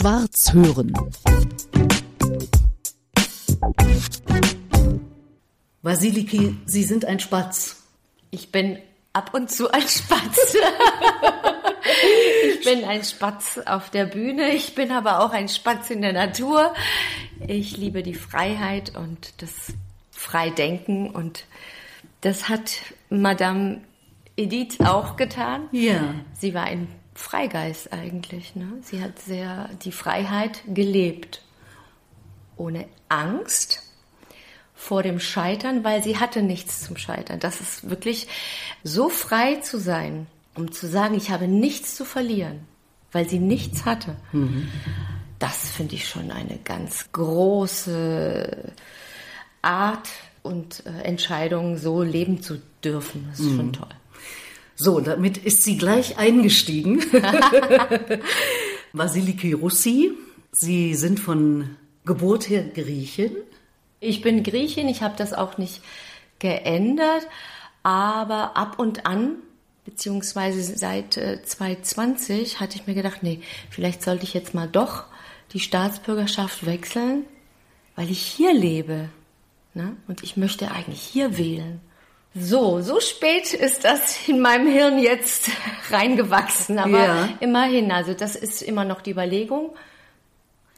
Schwarz hören. Basiliki, Sie sind ein Spatz. Ich bin ab und zu ein Spatz. ich bin ein Spatz auf der Bühne, ich bin aber auch ein Spatz in der Natur. Ich liebe die Freiheit und das Freidenken und das hat Madame Edith auch getan. Ja. Sie war ein Freigeist eigentlich. Ne? Sie hat sehr die Freiheit gelebt. Ohne Angst vor dem Scheitern, weil sie hatte nichts zum Scheitern. Das ist wirklich so frei zu sein, um zu sagen, ich habe nichts zu verlieren, weil sie nichts hatte. Mhm. Das finde ich schon eine ganz große Art und äh, Entscheidung, so leben zu dürfen. Das ist mhm. schon toll. So, damit ist sie gleich eingestiegen. Vasiliki Russi, Sie sind von Geburt her Griechin. Ich bin Griechin, ich habe das auch nicht geändert, aber ab und an, beziehungsweise seit äh, 2020, hatte ich mir gedacht, nee, vielleicht sollte ich jetzt mal doch die Staatsbürgerschaft wechseln, weil ich hier lebe. Ne? Und ich möchte eigentlich hier wählen. So, so spät ist das in meinem Hirn jetzt reingewachsen, aber ja. immerhin, also das ist immer noch die Überlegung.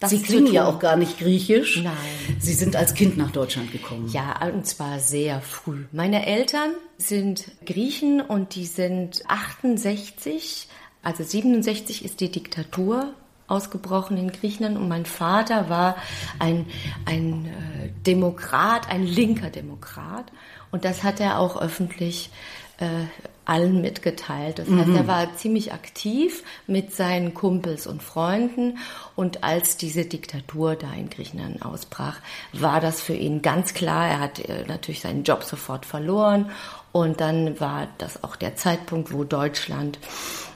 Sie klingen ja auch gar nicht griechisch. Nein. Sie sind als Kind nach Deutschland gekommen. Ja, und zwar sehr früh. Meine Eltern sind Griechen und die sind 68, also 67 ist die Diktatur ausgebrochen in Griechenland und mein Vater war ein, ein äh, Demokrat, ein linker Demokrat und das hat er auch öffentlich äh, allen mitgeteilt. Das heißt, mhm. er war ziemlich aktiv mit seinen Kumpels und Freunden und als diese Diktatur da in Griechenland ausbrach, war das für ihn ganz klar. Er hat äh, natürlich seinen Job sofort verloren und dann war das auch der Zeitpunkt, wo Deutschland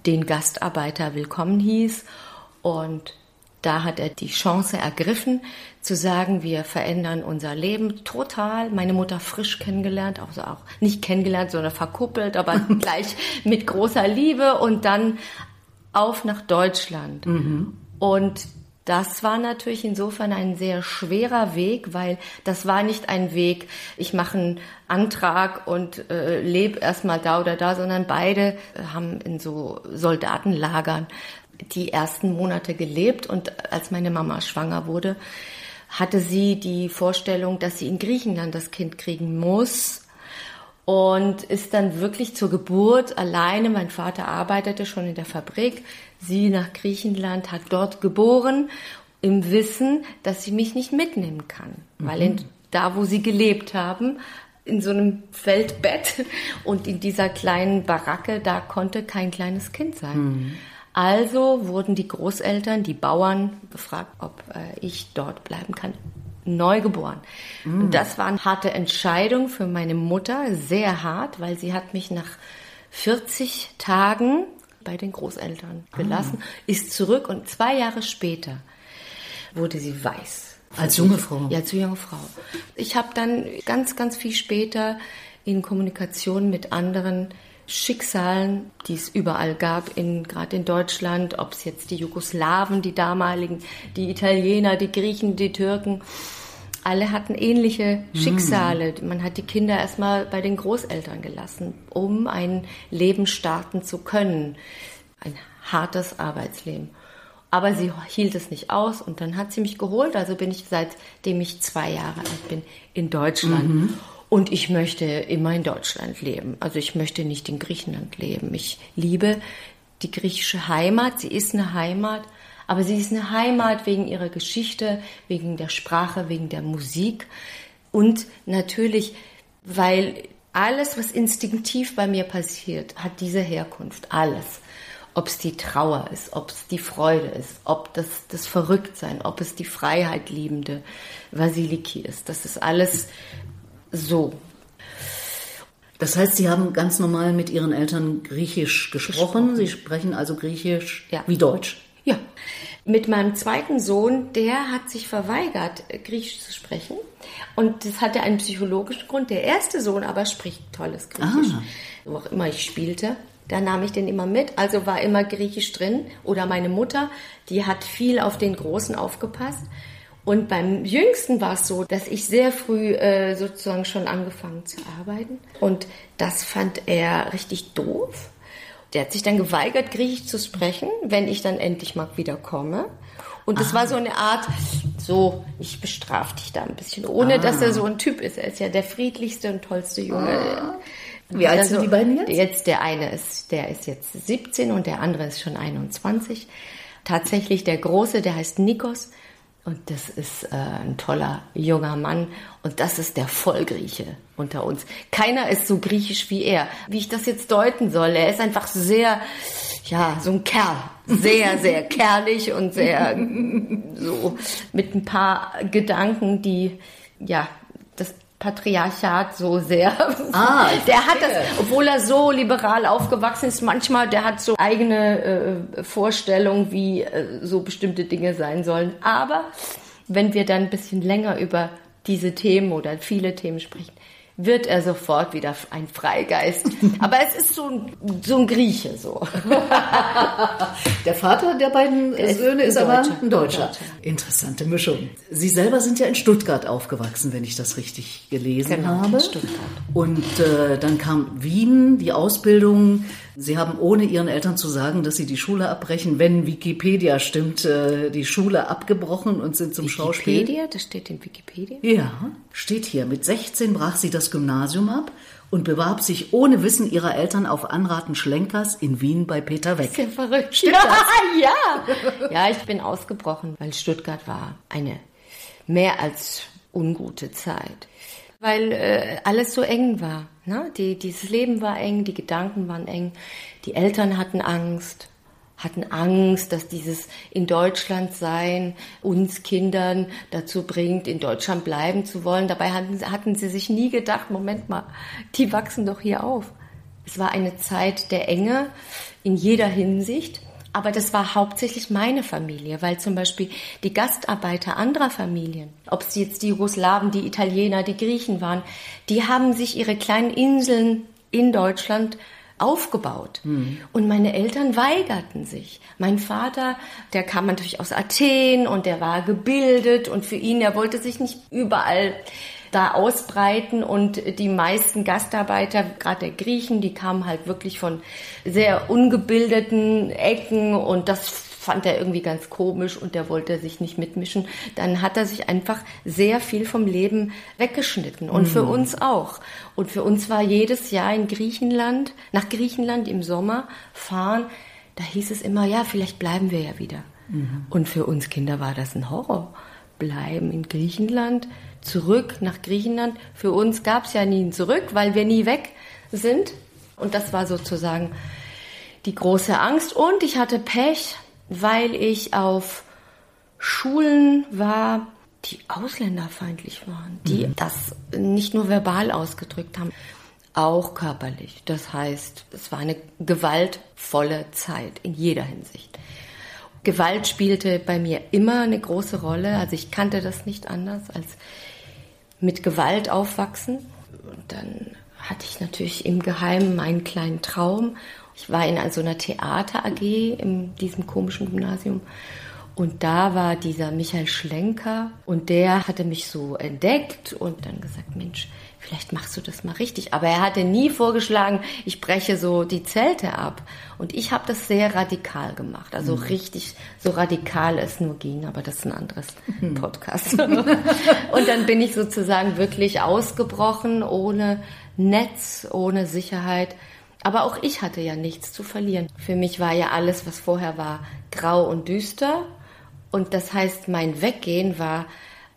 den Gastarbeiter willkommen hieß und da hat er die Chance ergriffen, zu sagen, wir verändern unser Leben total. Meine Mutter frisch kennengelernt, also auch nicht kennengelernt, sondern verkuppelt, aber gleich mit großer Liebe und dann auf nach Deutschland. Mhm. Und das war natürlich insofern ein sehr schwerer Weg, weil das war nicht ein Weg, ich mache einen Antrag und äh, lebe erstmal da oder da, sondern beide haben in so Soldatenlagern die ersten Monate gelebt und als meine Mama schwanger wurde, hatte sie die Vorstellung, dass sie in Griechenland das Kind kriegen muss und ist dann wirklich zur Geburt alleine. Mein Vater arbeitete schon in der Fabrik, sie nach Griechenland, hat dort geboren, im Wissen, dass sie mich nicht mitnehmen kann, mhm. weil in, da, wo sie gelebt haben, in so einem Feldbett und in dieser kleinen Baracke, da konnte kein kleines Kind sein. Mhm. Also wurden die Großeltern, die Bauern gefragt, ob äh, ich dort bleiben kann. Neugeboren. Mm. Und das war eine harte Entscheidung für meine Mutter, sehr hart, weil sie hat mich nach 40 Tagen bei den Großeltern ah. gelassen, ah. ist zurück und zwei Jahre später wurde sie weiß. Als junge Frau? Ja, als junge Frau. Ich habe dann ganz, ganz viel später in Kommunikation mit anderen Schicksalen, die es überall gab, in, gerade in Deutschland, ob es jetzt die Jugoslawen, die damaligen, die Italiener, die Griechen, die Türken, alle hatten ähnliche mhm. Schicksale. Mm. Man hat die Kinder erstmal bei den Großeltern gelassen, um ein Leben starten zu können. Ein hartes Arbeitsleben. Aber sie hielt es nicht aus und dann hat sie mich geholt. Also bin ich seitdem ich zwei Jahre alt bin in Deutschland. -hmm. Und ich möchte immer in Deutschland leben. Also ich möchte nicht in Griechenland leben. Ich liebe die griechische Heimat. Sie ist eine Heimat, aber sie ist eine Heimat wegen ihrer Geschichte, wegen der Sprache, wegen der Musik und natürlich, weil alles, was instinktiv bei mir passiert, hat diese Herkunft. Alles. Ob es die Trauer ist, ob es die Freude ist, ob das, das Verrücktsein, ob es die Freiheit liebende Vasiliki ist. Das ist alles so. Das heißt, Sie haben ganz normal mit Ihren Eltern Griechisch gesprochen. gesprochen. Sie sprechen also Griechisch ja. wie Deutsch. Ja. Mit meinem zweiten Sohn, der hat sich verweigert, Griechisch zu sprechen. Und das hatte einen psychologischen Grund. Der erste Sohn aber spricht tolles Griechisch. Ah. Wo auch immer ich spielte. Da nahm ich den immer mit, also war immer Griechisch drin. Oder meine Mutter, die hat viel auf den Großen aufgepasst. Und beim Jüngsten war es so, dass ich sehr früh äh, sozusagen schon angefangen zu arbeiten. Und das fand er richtig doof. Der hat sich dann geweigert, Griechisch zu sprechen, wenn ich dann endlich mal wieder komme. Und das ah. war so eine Art, so, ich bestrafe dich da ein bisschen, ohne ah. dass er so ein Typ ist. Er ist ja der friedlichste und tollste Junge. Ah. Wie alt also, sind die beiden jetzt? Jetzt der eine ist, der ist jetzt 17 und der andere ist schon 21. Tatsächlich der Große, der heißt Nikos. Und das ist äh, ein toller junger Mann und das ist der Vollgrieche unter uns. Keiner ist so griechisch wie er. Wie ich das jetzt deuten soll, er ist einfach sehr, ja, so ein Kerl. Sehr, sehr kerlich und sehr so mit ein paar Gedanken, die, ja, Patriarchat so sehr. Ah, der hat das, obwohl er so liberal aufgewachsen ist, manchmal, der hat so eigene äh, Vorstellungen, wie äh, so bestimmte Dinge sein sollen. Aber wenn wir dann ein bisschen länger über diese Themen oder viele Themen sprechen, wird er sofort wieder ein Freigeist. Aber es ist so ein, so ein Grieche so. Der Vater der beiden der Söhne ist, ist aber ein Deutscher. Deutscher. Interessante Mischung. Sie selber sind ja in Stuttgart aufgewachsen, wenn ich das richtig gelesen genau, habe. In Stuttgart. Und äh, dann kam Wien, die Ausbildung Sie haben ohne Ihren Eltern zu sagen, dass Sie die Schule abbrechen, wenn Wikipedia stimmt, äh, die Schule abgebrochen und sind zum Wikipedia? Schauspiel. Wikipedia? Das steht in Wikipedia? Ja, steht hier. Mit 16 brach sie das Gymnasium ab und bewarb sich ohne Wissen ihrer Eltern auf Anraten Schlenkers in Wien bei Peter Weck. Ja verrückt. Stimmt ja, das? ja. Ja, ich bin ausgebrochen, weil Stuttgart war eine mehr als ungute Zeit weil äh, alles so eng war. Ne? Die, dieses Leben war eng, die Gedanken waren eng, die Eltern hatten Angst, hatten Angst, dass dieses in Deutschland sein uns Kindern dazu bringt, in Deutschland bleiben zu wollen. Dabei hatten, hatten sie sich nie gedacht, Moment mal, die wachsen doch hier auf. Es war eine Zeit der Enge in jeder Hinsicht. Aber das war hauptsächlich meine Familie, weil zum Beispiel die Gastarbeiter anderer Familien, ob es jetzt die Jugoslawen, die Italiener, die Griechen waren, die haben sich ihre kleinen Inseln in Deutschland aufgebaut. Mhm. Und meine Eltern weigerten sich. Mein Vater, der kam natürlich aus Athen und der war gebildet und für ihn, er wollte sich nicht überall da ausbreiten und die meisten Gastarbeiter, gerade der Griechen, die kamen halt wirklich von sehr ungebildeten Ecken und das fand er irgendwie ganz komisch und der wollte sich nicht mitmischen. Dann hat er sich einfach sehr viel vom Leben weggeschnitten und mhm. für uns auch. Und für uns war jedes Jahr in Griechenland, nach Griechenland im Sommer fahren, da hieß es immer, ja, vielleicht bleiben wir ja wieder. Mhm. Und für uns Kinder war das ein Horror. Bleiben in Griechenland, zurück nach Griechenland. Für uns gab es ja nie ein Zurück, weil wir nie weg sind. Und das war sozusagen die große Angst. Und ich hatte Pech, weil ich auf Schulen war, die ausländerfeindlich waren, die mhm. das nicht nur verbal ausgedrückt haben, auch körperlich. Das heißt, es war eine gewaltvolle Zeit in jeder Hinsicht. Gewalt spielte bei mir immer eine große Rolle. Also ich kannte das nicht anders als mit Gewalt aufwachsen. Und dann hatte ich natürlich im Geheimen meinen kleinen Traum. Ich war in so einer Theater AG in diesem komischen Gymnasium. Und da war dieser Michael Schlenker und der hatte mich so entdeckt und dann gesagt, Mensch, vielleicht machst du das mal richtig. Aber er hatte nie vorgeschlagen, ich breche so die Zelte ab. Und ich habe das sehr radikal gemacht. Also mhm. richtig so radikal es nur ging, aber das ist ein anderes mhm. Podcast. und dann bin ich sozusagen wirklich ausgebrochen, ohne Netz, ohne Sicherheit. Aber auch ich hatte ja nichts zu verlieren. Für mich war ja alles, was vorher war, grau und düster. Und das heißt, mein Weggehen war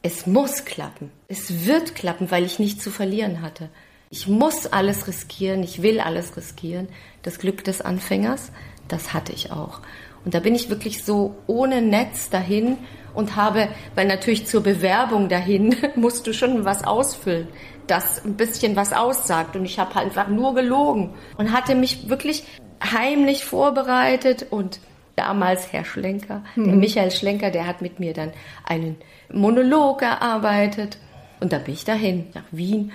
es muss klappen. Es wird klappen, weil ich nichts zu verlieren hatte. Ich muss alles riskieren, ich will alles riskieren. Das Glück des Anfängers, das hatte ich auch. Und da bin ich wirklich so ohne Netz dahin und habe, weil natürlich zur Bewerbung dahin musst du schon was ausfüllen, das ein bisschen was aussagt. Und ich habe halt einfach nur gelogen und hatte mich wirklich heimlich vorbereitet und damals Herr Schlenker, mhm. der Michael Schlenker, der hat mit mir dann einen Monolog erarbeitet. Und da bin ich dahin, nach Wien.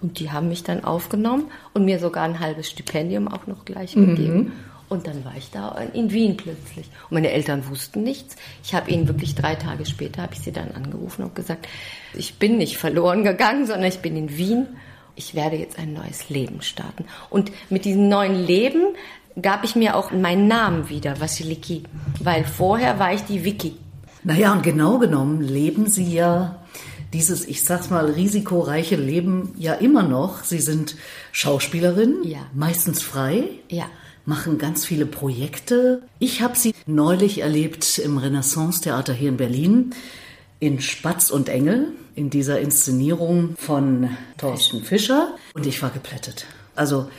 Und die haben mich dann aufgenommen und mir sogar ein halbes Stipendium auch noch gleich gegeben. Mhm. Und dann war ich da in Wien plötzlich. Und meine Eltern wussten nichts. Ich habe ihnen wirklich drei Tage später, habe ich sie dann angerufen und gesagt, ich bin nicht verloren gegangen, sondern ich bin in Wien. Ich werde jetzt ein neues Leben starten. Und mit diesem neuen Leben gab ich mir auch meinen Namen wieder, Vasiliki. Weil vorher war ich die Vicky. Naja, und genau genommen leben Sie ja dieses, ich sag's mal, risikoreiche Leben ja immer noch. Sie sind Schauspielerin, ja. meistens frei. Ja machen ganz viele Projekte. Ich habe sie neulich erlebt im Renaissance-Theater hier in Berlin in Spatz und Engel, in dieser Inszenierung von Thorsten Fischer. Und ich war geplättet. Also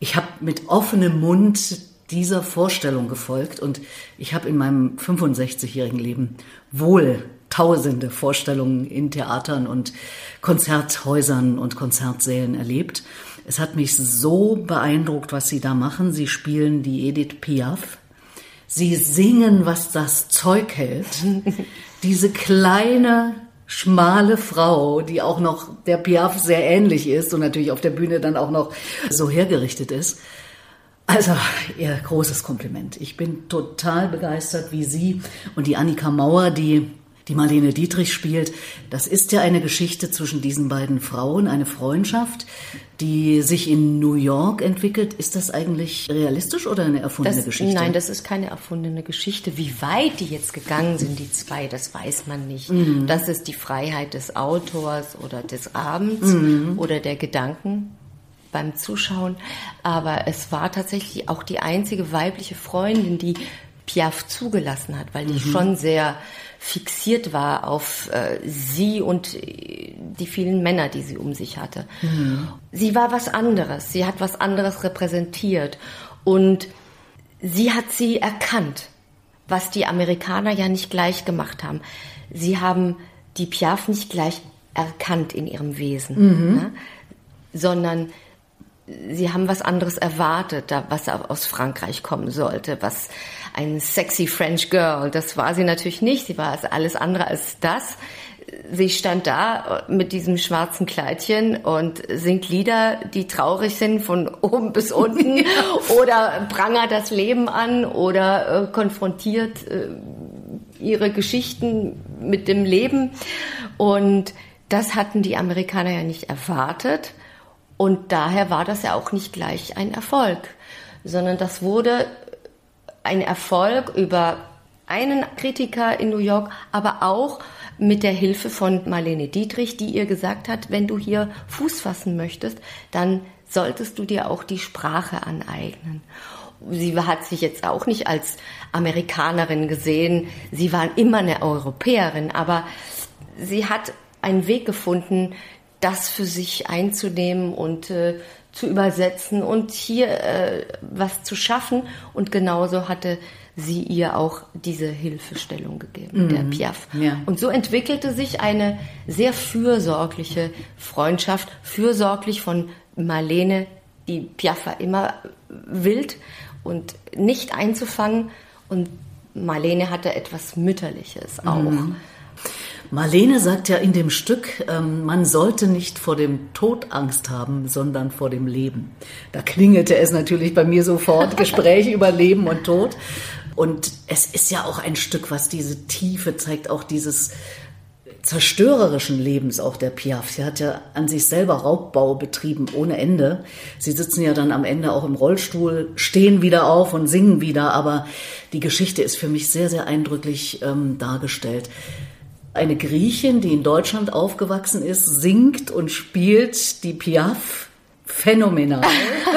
ich habe mit offenem Mund dieser Vorstellung gefolgt und ich habe in meinem 65-jährigen Leben wohl tausende Vorstellungen in Theatern und Konzerthäusern und Konzertsälen erlebt. Es hat mich so beeindruckt, was Sie da machen. Sie spielen die Edith Piaf. Sie singen, was das Zeug hält. Diese kleine, schmale Frau, die auch noch der Piaf sehr ähnlich ist und natürlich auf der Bühne dann auch noch so hergerichtet ist. Also, ihr großes Kompliment. Ich bin total begeistert, wie Sie und die Annika Mauer, die die Marlene Dietrich spielt. Das ist ja eine Geschichte zwischen diesen beiden Frauen, eine Freundschaft, die sich in New York entwickelt. Ist das eigentlich realistisch oder eine erfundene das, Geschichte? Nein, das ist keine erfundene Geschichte. Wie weit die jetzt gegangen sind, die zwei, das weiß man nicht. Mhm. Das ist die Freiheit des Autors oder des Abends mhm. oder der Gedanken beim Zuschauen. Aber es war tatsächlich auch die einzige weibliche Freundin, die Piaf zugelassen hat, weil die mhm. schon sehr fixiert war auf äh, sie und äh, die vielen Männer, die sie um sich hatte. Mhm. Sie war was anderes, sie hat was anderes repräsentiert und sie hat sie erkannt, was die Amerikaner ja nicht gleich gemacht haben. Sie haben die Piaf nicht gleich erkannt in ihrem Wesen, mhm. ne? sondern sie haben was anderes erwartet, was aus Frankreich kommen sollte, was ein sexy French Girl. Das war sie natürlich nicht. Sie war also alles andere als das. Sie stand da mit diesem schwarzen Kleidchen und singt Lieder, die traurig sind von oben bis unten ja. oder prangert das Leben an oder äh, konfrontiert äh, ihre Geschichten mit dem Leben. Und das hatten die Amerikaner ja nicht erwartet. Und daher war das ja auch nicht gleich ein Erfolg, sondern das wurde ein Erfolg über einen Kritiker in New York, aber auch mit der Hilfe von Marlene Dietrich, die ihr gesagt hat, wenn du hier Fuß fassen möchtest, dann solltest du dir auch die Sprache aneignen. Sie hat sich jetzt auch nicht als Amerikanerin gesehen, sie war immer eine Europäerin, aber sie hat einen Weg gefunden, das für sich einzunehmen und äh, zu übersetzen und hier äh, was zu schaffen. Und genauso hatte sie ihr auch diese Hilfestellung gegeben, mhm. der Piaf. Ja. Und so entwickelte sich eine sehr fürsorgliche Freundschaft, fürsorglich von Marlene, die Piaf war immer wild und nicht einzufangen. Und Marlene hatte etwas Mütterliches auch. Mhm. Marlene sagt ja in dem Stück, ähm, man sollte nicht vor dem Tod Angst haben, sondern vor dem Leben. Da klingelte es natürlich bei mir sofort, Gespräch über Leben und Tod. Und es ist ja auch ein Stück, was diese Tiefe zeigt, auch dieses zerstörerischen Lebens auch der Piaf. Sie hat ja an sich selber Raubbau betrieben ohne Ende. Sie sitzen ja dann am Ende auch im Rollstuhl, stehen wieder auf und singen wieder, aber die Geschichte ist für mich sehr, sehr eindrücklich ähm, dargestellt eine Griechin, die in Deutschland aufgewachsen ist, singt und spielt die Piaf phänomenal.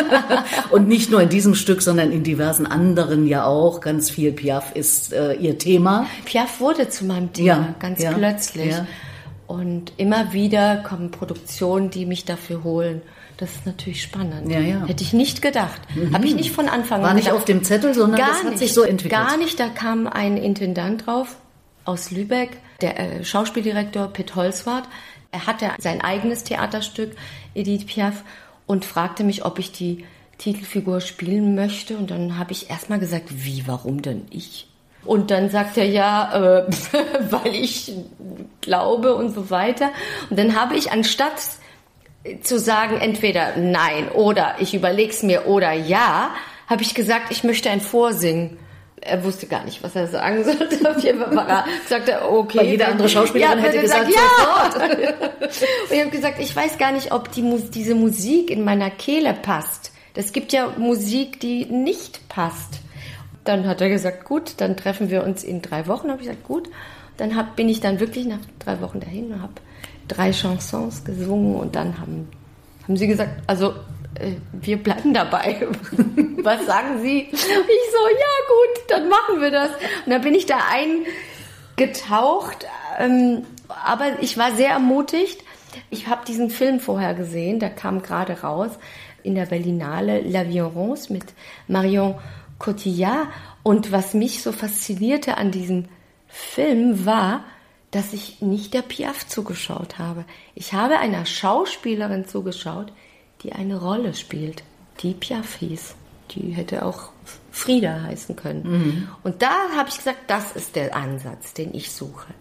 und nicht nur in diesem Stück, sondern in diversen anderen ja auch. Ganz viel Piaf ist äh, ihr Thema. Piaf wurde zu meinem Thema, ja, ganz ja, plötzlich. Ja. Und immer wieder kommen Produktionen, die mich dafür holen. Das ist natürlich spannend. Ja, ja. Hätte ich nicht gedacht. Mhm. Habe ich nicht von Anfang an War nicht auf dem Zettel, sondern gar das hat nicht, sich so entwickelt. Gar nicht. Da kam ein Intendant drauf aus Lübeck, der äh, Schauspieldirektor Pitt Holzwart. Er hatte sein eigenes Theaterstück, Edith Piaf, und fragte mich, ob ich die Titelfigur spielen möchte. Und dann habe ich erstmal gesagt, wie, warum denn ich? Und dann sagt er ja, äh, weil ich glaube und so weiter. Und dann habe ich anstatt zu sagen, entweder nein oder ich überleg's mir oder ja, habe ich gesagt, ich möchte ein Vorsingen. Er wusste gar nicht, was er sagen sollte. Auf jeden Fall war er, sagte okay. Weil jede andere Schauspielerin ja, hätte gesagt, gesagt, ja. Und ich habe gesagt, ich weiß gar nicht, ob die, diese Musik in meiner Kehle passt. Es gibt ja Musik, die nicht passt. Dann hat er gesagt, gut, dann treffen wir uns in drei Wochen. Habe ich gesagt, gut. Dann hab, bin ich dann wirklich nach drei Wochen dahin und habe drei Chansons gesungen und dann haben, haben sie gesagt, also wir bleiben dabei. Was sagen Sie? Ich so, ja gut, dann machen wir das. Und dann bin ich da eingetaucht. Ähm, aber ich war sehr ermutigt. Ich habe diesen Film vorher gesehen, der kam gerade raus in der Berlinale La Violence mit Marion Cotillard. Und was mich so faszinierte an diesem Film war, dass ich nicht der Piaf zugeschaut habe. Ich habe einer Schauspielerin zugeschaut, die eine Rolle spielt, die Piaf hieß. Die hätte auch Frieda heißen können. Mhm. Und da habe ich gesagt, das ist der Ansatz, den ich suche.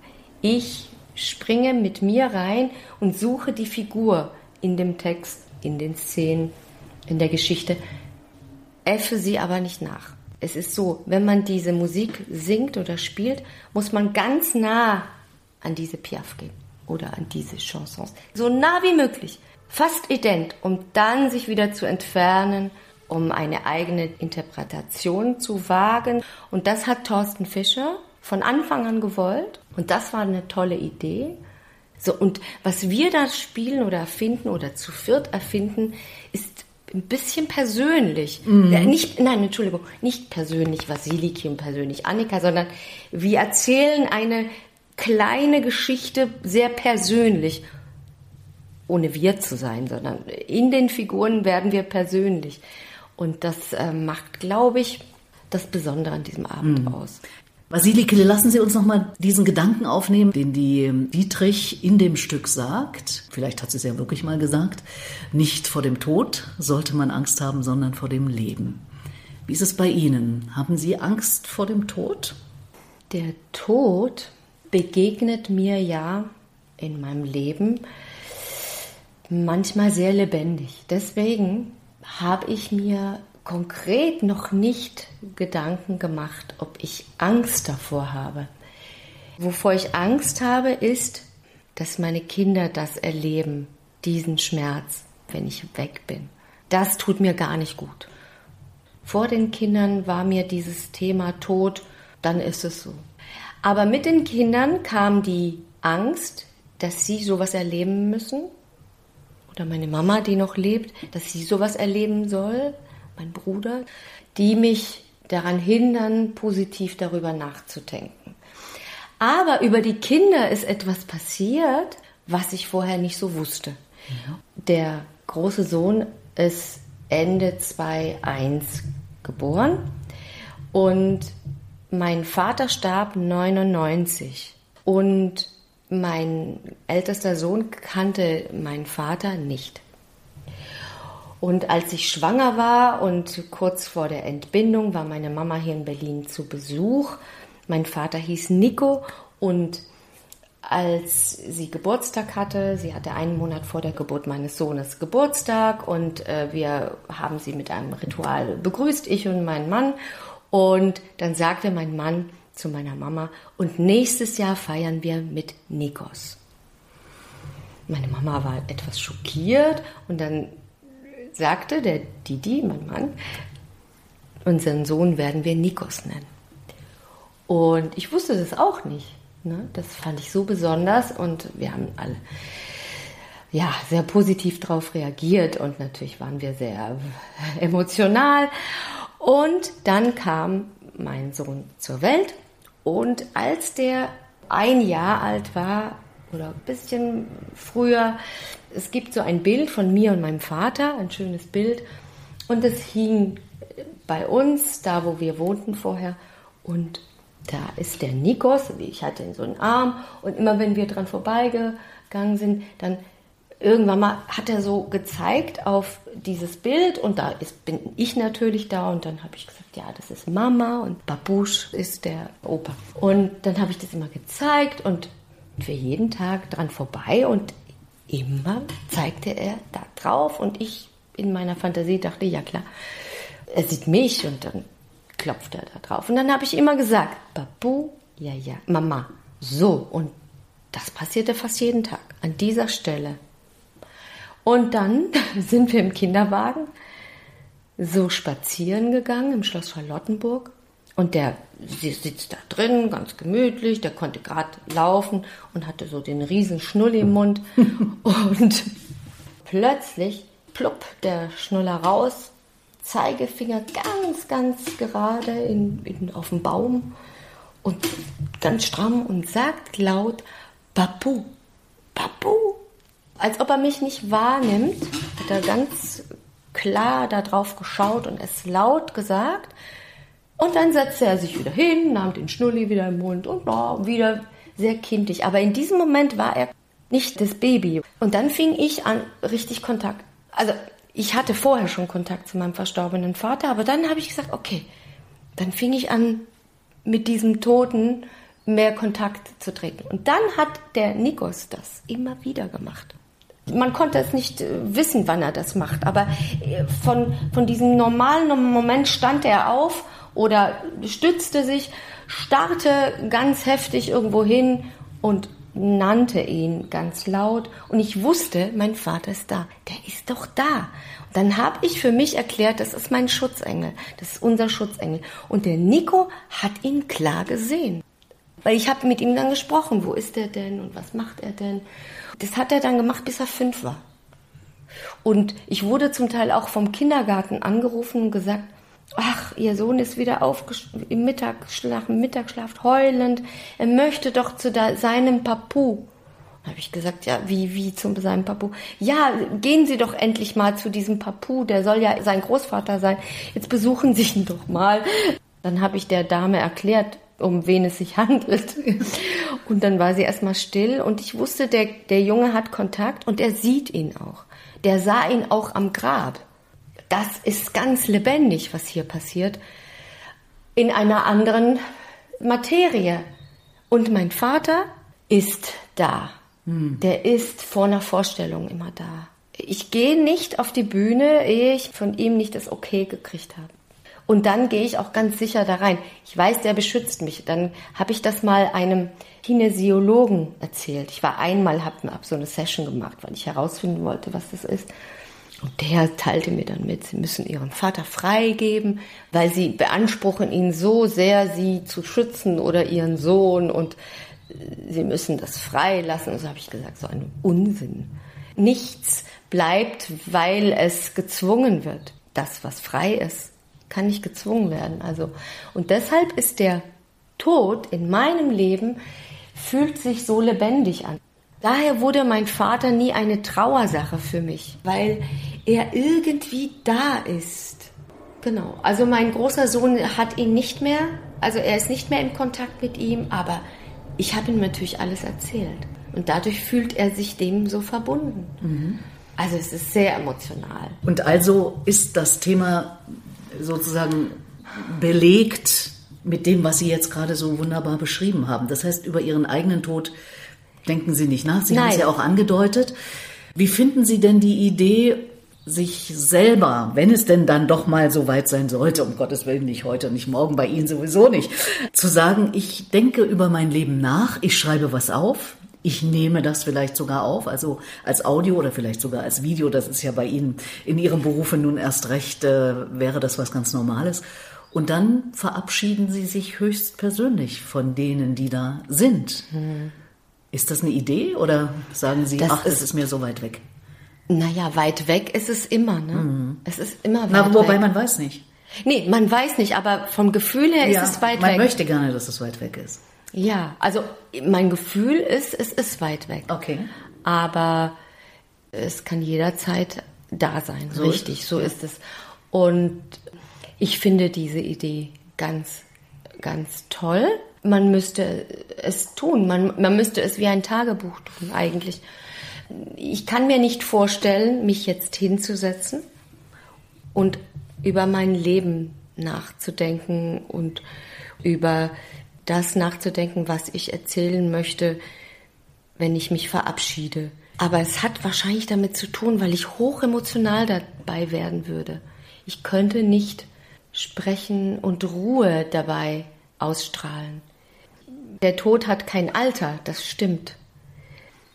Ich springe mit mir rein und suche die Figur in dem Text, in den Szenen, in der Geschichte, äffe sie aber nicht nach. Es ist so, wenn man diese Musik singt oder spielt, muss man ganz nah an diese Piaf gehen oder an diese Chansons. So nah wie möglich, fast ident, um dann sich wieder zu entfernen, um eine eigene Interpretation zu wagen. Und das hat Thorsten Fischer von Anfang an gewollt. Und das war eine tolle Idee. So, und was wir da spielen oder erfinden oder zu viert erfinden, ist ein bisschen persönlich. Mhm. Nicht, nein, Entschuldigung, nicht persönlich Vasiliki und persönlich Annika, sondern wir erzählen eine kleine Geschichte sehr persönlich. Ohne wir zu sein, sondern in den Figuren werden wir persönlich. Und das äh, macht, glaube ich, das Besondere an diesem Abend mhm. aus. Vasilike, lassen Sie uns noch mal diesen Gedanken aufnehmen, den die Dietrich in dem Stück sagt. Vielleicht hat sie es ja wirklich mal gesagt. Nicht vor dem Tod sollte man Angst haben, sondern vor dem Leben. Wie ist es bei Ihnen? Haben Sie Angst vor dem Tod? Der Tod begegnet mir ja in meinem Leben manchmal sehr lebendig. Deswegen habe ich mir konkret noch nicht Gedanken gemacht, ob ich Angst davor habe. Wovor ich Angst habe, ist, dass meine Kinder das erleben, diesen Schmerz, wenn ich weg bin. Das tut mir gar nicht gut. Vor den Kindern war mir dieses Thema Tod, dann ist es so. Aber mit den Kindern kam die Angst, dass sie sowas erleben müssen. Oder meine Mama, die noch lebt, dass sie sowas erleben soll mein Bruder, die mich daran hindern, positiv darüber nachzudenken. Aber über die Kinder ist etwas passiert, was ich vorher nicht so wusste. Ja. Der große Sohn ist Ende 2001 geboren und mein Vater starb 99 und mein ältester Sohn kannte meinen Vater nicht. Und als ich schwanger war und kurz vor der Entbindung war meine Mama hier in Berlin zu Besuch. Mein Vater hieß Nico und als sie Geburtstag hatte, sie hatte einen Monat vor der Geburt meines Sohnes Geburtstag und äh, wir haben sie mit einem Ritual begrüßt, ich und mein Mann. Und dann sagte mein Mann zu meiner Mama, und nächstes Jahr feiern wir mit Nikos. Meine Mama war etwas schockiert und dann sagte der Didi, mein Mann, unseren Sohn werden wir Nikos nennen. Und ich wusste das auch nicht. Ne? Das fand ich so besonders und wir haben alle ja, sehr positiv darauf reagiert und natürlich waren wir sehr emotional. Und dann kam mein Sohn zur Welt und als der ein Jahr alt war oder ein bisschen früher, es gibt so ein Bild von mir und meinem Vater, ein schönes Bild. Und es hing bei uns, da wo wir wohnten vorher. Und da ist der Nikos, ich hatte ihn so einen Arm. Und immer wenn wir dran vorbeigegangen sind, dann irgendwann mal hat er so gezeigt auf dieses Bild. Und da ist, bin ich natürlich da. Und dann habe ich gesagt, ja, das ist Mama. Und Babusch ist der Opa. Und dann habe ich das immer gezeigt und wir jeden Tag dran vorbei. Und immer zeigte er da drauf und ich in meiner Fantasie dachte, ja klar, er sieht mich und dann klopft er da drauf. Und dann habe ich immer gesagt, Babu, ja, ja, Mama, so. Und das passierte fast jeden Tag an dieser Stelle. Und dann sind wir im Kinderwagen so spazieren gegangen im Schloss Charlottenburg. Und der sitzt da drin, ganz gemütlich, der konnte gerade laufen und hatte so den riesen Schnulli im Mund. und plötzlich, plupp, der Schnuller raus, Zeigefinger ganz, ganz gerade in, in, auf dem Baum und ganz stramm und sagt laut, Babu, Babu. Als ob er mich nicht wahrnimmt, hat er ganz klar darauf geschaut und es laut gesagt. Und dann setzte er sich wieder hin, nahm den Schnulli wieder im Mund und oh, wieder sehr kindlich. Aber in diesem Moment war er nicht das Baby. Und dann fing ich an, richtig Kontakt. Also ich hatte vorher schon Kontakt zu meinem verstorbenen Vater, aber dann habe ich gesagt, okay, dann fing ich an, mit diesem Toten mehr Kontakt zu treten. Und dann hat der Nikos das immer wieder gemacht. Man konnte es nicht äh, wissen, wann er das macht, aber äh, von, von diesem normalen Moment stand er auf oder stützte sich, starrte ganz heftig irgendwo hin und nannte ihn ganz laut und ich wusste, mein Vater ist da. Der ist doch da. Und dann habe ich für mich erklärt, das ist mein Schutzengel. Das ist unser Schutzengel. Und der Nico hat ihn klar gesehen. Weil ich habe mit ihm dann gesprochen, wo ist er denn und was macht er denn? Das hat er dann gemacht, bis er fünf war. Und ich wurde zum Teil auch vom Kindergarten angerufen und gesagt, ach, ihr Sohn ist wieder im Mittagsschlaf, im Mittagsschlaf heulend. Er möchte doch zu seinem Papu. Da habe ich gesagt, ja, wie, wie zu seinem Papu? Ja, gehen Sie doch endlich mal zu diesem Papu, der soll ja sein Großvater sein. Jetzt besuchen Sie ihn doch mal. Dann habe ich der Dame erklärt, um wen es sich handelt. Und dann war sie erstmal still und ich wusste, der, der Junge hat Kontakt und er sieht ihn auch. Der sah ihn auch am Grab das ist ganz lebendig, was hier passiert, in einer anderen Materie. Und mein Vater ist da. Hm. Der ist vor einer Vorstellung immer da. Ich gehe nicht auf die Bühne, ehe ich von ihm nicht das Okay gekriegt habe. Und dann gehe ich auch ganz sicher da rein. Ich weiß, der beschützt mich. Dann habe ich das mal einem Kinesiologen erzählt. Ich war einmal, habe hab so eine Session gemacht, weil ich herausfinden wollte, was das ist. Und der teilte mir dann mit, sie müssen ihren Vater freigeben, weil sie beanspruchen ihn so sehr, sie zu schützen oder ihren Sohn und äh, sie müssen das freilassen. Und so habe ich gesagt, so ein Unsinn. Nichts bleibt, weil es gezwungen wird. Das, was frei ist, kann nicht gezwungen werden. Also, und deshalb ist der Tod in meinem Leben fühlt sich so lebendig an. Daher wurde mein Vater nie eine Trauersache für mich, weil er irgendwie da ist. Genau. Also mein großer Sohn hat ihn nicht mehr, also er ist nicht mehr in Kontakt mit ihm, aber ich habe ihm natürlich alles erzählt. Und dadurch fühlt er sich dem so verbunden. Mhm. Also es ist sehr emotional. Und also ist das Thema sozusagen belegt mit dem, was Sie jetzt gerade so wunderbar beschrieben haben. Das heißt, über Ihren eigenen Tod denken Sie nicht nach. Sie haben es ja auch angedeutet. Wie finden Sie denn die Idee, sich selber, wenn es denn dann doch mal so weit sein sollte, um Gottes Willen nicht heute, nicht morgen, bei Ihnen sowieso nicht, zu sagen, ich denke über mein Leben nach, ich schreibe was auf, ich nehme das vielleicht sogar auf, also als Audio oder vielleicht sogar als Video, das ist ja bei Ihnen in Ihrem Berufe nun erst recht, äh, wäre das was ganz Normales. Und dann verabschieden Sie sich höchst persönlich von denen, die da sind. Hm. Ist das eine Idee oder sagen Sie, das ach, ist, das ist mir so weit weg? Naja, weit weg ist es immer. Ne? Mhm. Es ist immer weit Na, wobei weg. man weiß nicht. Nee, man weiß nicht, aber vom Gefühl her ja, ist es weit man weg. Man möchte gerne, dass es weit weg ist. Ja, also mein Gefühl ist, es ist weit weg. Okay. Aber es kann jederzeit da sein. So Richtig, ist so ist es. Und ich finde diese Idee ganz, ganz toll. Man müsste es tun. Man, man müsste es wie ein Tagebuch tun, eigentlich ich kann mir nicht vorstellen, mich jetzt hinzusetzen und über mein Leben nachzudenken und über das nachzudenken, was ich erzählen möchte, wenn ich mich verabschiede. Aber es hat wahrscheinlich damit zu tun, weil ich hochemotional dabei werden würde. Ich könnte nicht sprechen und Ruhe dabei ausstrahlen. Der Tod hat kein Alter, das stimmt.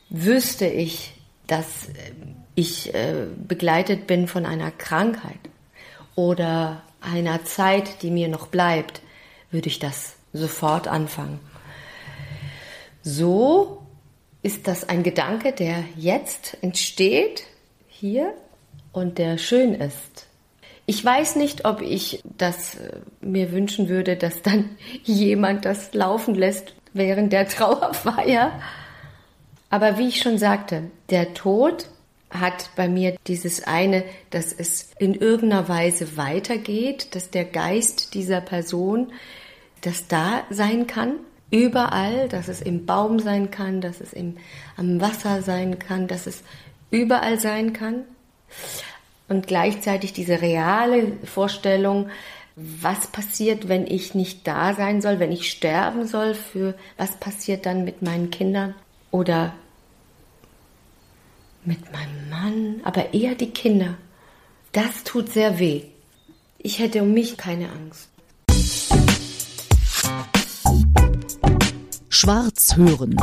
Wüsste ich, dass ich äh, begleitet bin von einer Krankheit oder einer Zeit, die mir noch bleibt, würde ich das sofort anfangen. So ist das ein Gedanke, der jetzt entsteht, hier, und der schön ist. Ich weiß nicht, ob ich das äh, mir wünschen würde, dass dann jemand das laufen lässt während der Trauerfeier. Aber wie ich schon sagte, der Tod hat bei mir dieses eine, dass es in irgendeiner Weise weitergeht, dass der Geist dieser Person, das da sein kann, überall, dass es im Baum sein kann, dass es im, am Wasser sein kann, dass es überall sein kann. Und gleichzeitig diese reale Vorstellung, was passiert, wenn ich nicht da sein soll, wenn ich sterben soll, für was passiert dann mit meinen Kindern oder mit meinem Mann, aber eher die Kinder. Das tut sehr weh. Ich hätte um mich keine Angst. Schwarz hören.